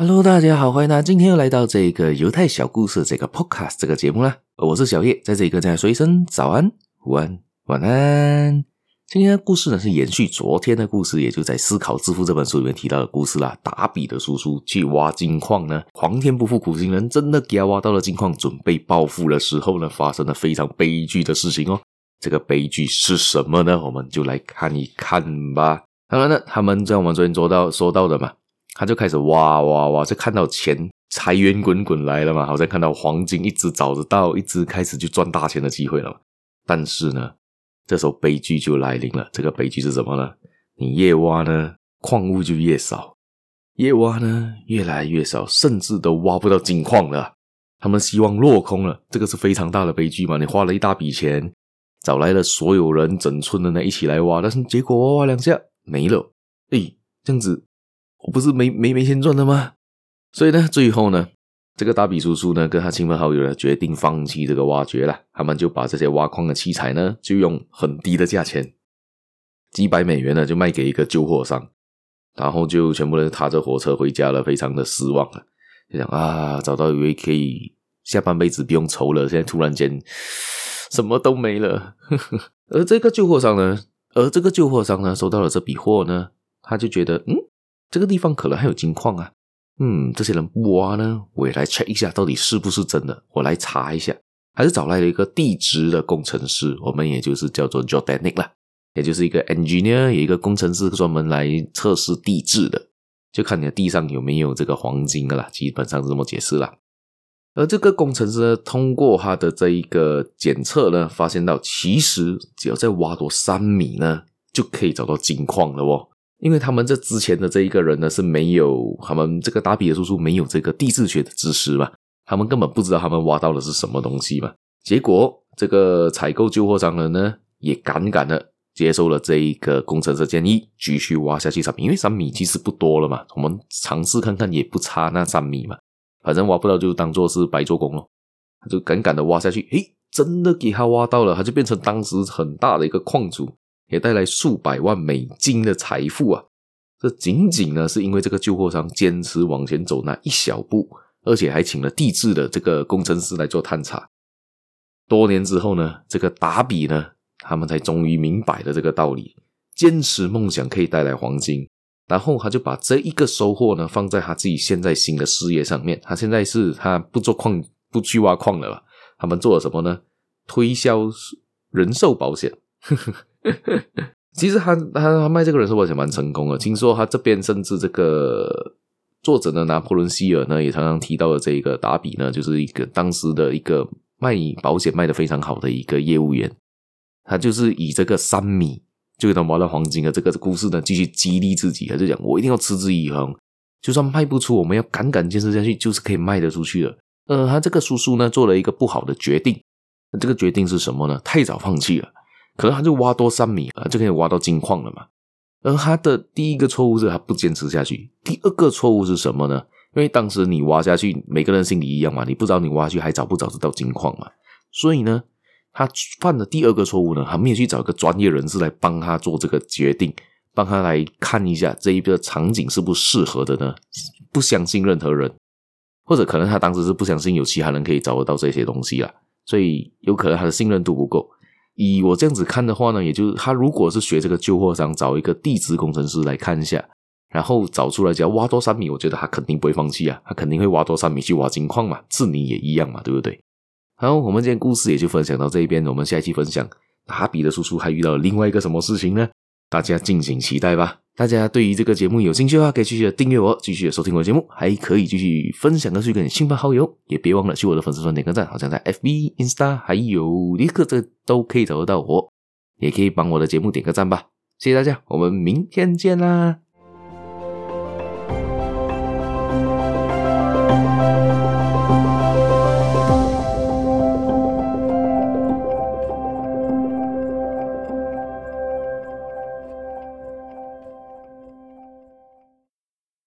Hello，大家好，欢迎大家今天又来到这个犹太小故事这个 Podcast 这个节目啦。我是小叶，在这里跟大家说一声早安、午安、晚安。今天的故事呢是延续昨天的故事，也就在《思考致富》这本书里面提到的故事啦。达比的叔叔去挖金矿呢，皇天不负苦心人，真的给他挖到了金矿，准备暴富的时候呢，发生了非常悲剧的事情哦。这个悲剧是什么呢？我们就来看一看吧。当然呢，他们在我们昨天说到说到的嘛，他就开始挖挖挖，就看到钱财源滚滚来了嘛，好像看到黄金一直找得到，一直开始去赚大钱的机会了嘛。但是呢，这时候悲剧就来临了。这个悲剧是什么呢？你越挖呢，矿物就越少；越挖呢，越来越少，甚至都挖不到金矿了。他们希望落空了，这个是非常大的悲剧嘛。你花了一大笔钱，找来了所有人，整村的人一起来挖，但是结果挖挖两下没了。诶，这样子，我不是没没没钱赚了吗？所以呢，最后呢。这个达比叔叔呢，跟他亲朋好友呢，决定放弃这个挖掘了。他们就把这些挖矿的器材呢，就用很低的价钱，几百美元呢，就卖给一个旧货商，然后就全部人踏着火车回家了，非常的失望啊。就想啊，找到一位可以下半辈子不用愁了，现在突然间什么都没了。而这个旧货商呢，而这个旧货商呢，收到了这笔货呢，他就觉得，嗯，这个地方可能还有金矿啊。嗯，这些人不挖呢，我也来 check 一下，到底是不是真的？我来查一下，还是找来了一个地质的工程师，我们也就是叫做 geotechnic 啦，也就是一个 engineer，有一个工程师专门来测试地质的，就看你的地上有没有这个黄金的啦，基本上是这么解释啦。而这个工程师呢，通过他的这一个检测呢，发现到其实只要再挖多三米呢，就可以找到金矿了哦。因为他们这之前的这一个人呢，是没有他们这个达比的叔叔没有这个地质学的知识嘛，他们根本不知道他们挖到的是什么东西嘛。结果这个采购旧货商人呢，也敢敢的接受了这一个工程师建议，继续挖下去三米，因为三米其实不多了嘛，我们尝试看看也不差那三米嘛，反正挖不到就当做是白做工咯。他就敢敢的挖下去，诶，真的给他挖到了，他就变成当时很大的一个矿主。也带来数百万美金的财富啊！这仅仅呢是因为这个旧货商坚持往前走那一小步，而且还请了地质的这个工程师来做探查。多年之后呢，这个达比呢，他们才终于明白了这个道理：坚持梦想可以带来黄金。然后他就把这一个收获呢放在他自己现在新的事业上面。他现在是他不做矿，不去挖矿了吧？他们做了什么呢？推销人寿保险。其实他他他卖这个人寿保险蛮成功的，听说他这边甚至这个作者呢，拿破仑希尔呢也常常提到的这个达比呢，就是一个当时的一个卖保险卖得非常好的一个业务员，他就是以这个三米就给他挖到黄金的这个故事呢，继续激励自己，他就讲我一定要持之以恒，就算卖不出，我们要敢敢坚持下去，就是可以卖得出去的。呃，他这个叔叔呢做了一个不好的决定，这个决定是什么呢？太早放弃了。可能他就挖多三米啊，就可以挖到金矿了嘛。而他的第一个错误是他不坚持下去，第二个错误是什么呢？因为当时你挖下去，每个人心里一样嘛，你不知道你挖下去还找不找得到金矿嘛。所以呢，他犯的第二个错误呢，他没有去找一个专业人士来帮他做这个决定，帮他来看一下这一个场景是不适合的呢？不相信任何人，或者可能他当时是不相信有其他人可以找得到这些东西啦，所以有可能他的信任度不够。以我这样子看的话呢，也就是他如果是学这个旧货商，找一个地质工程师来看一下，然后找出来只要挖多三米，我觉得他肯定不会放弃啊，他肯定会挖多三米去挖金矿嘛，智你也一样嘛，对不对？好，我们今天故事也就分享到这一边，我们下一期分享达比的叔叔还遇到了另外一个什么事情呢？大家敬请期待吧。大家对于这个节目有兴趣的话，可以继续的订阅我，继续收听我的节目，还可以继续分享的去给你亲朋好友，也别忘了去我的粉丝团点个赞，好像在 FB、Insta 还有立刻这都可以找得到我，也可以帮我的节目点个赞吧，谢谢大家，我们明天见啦。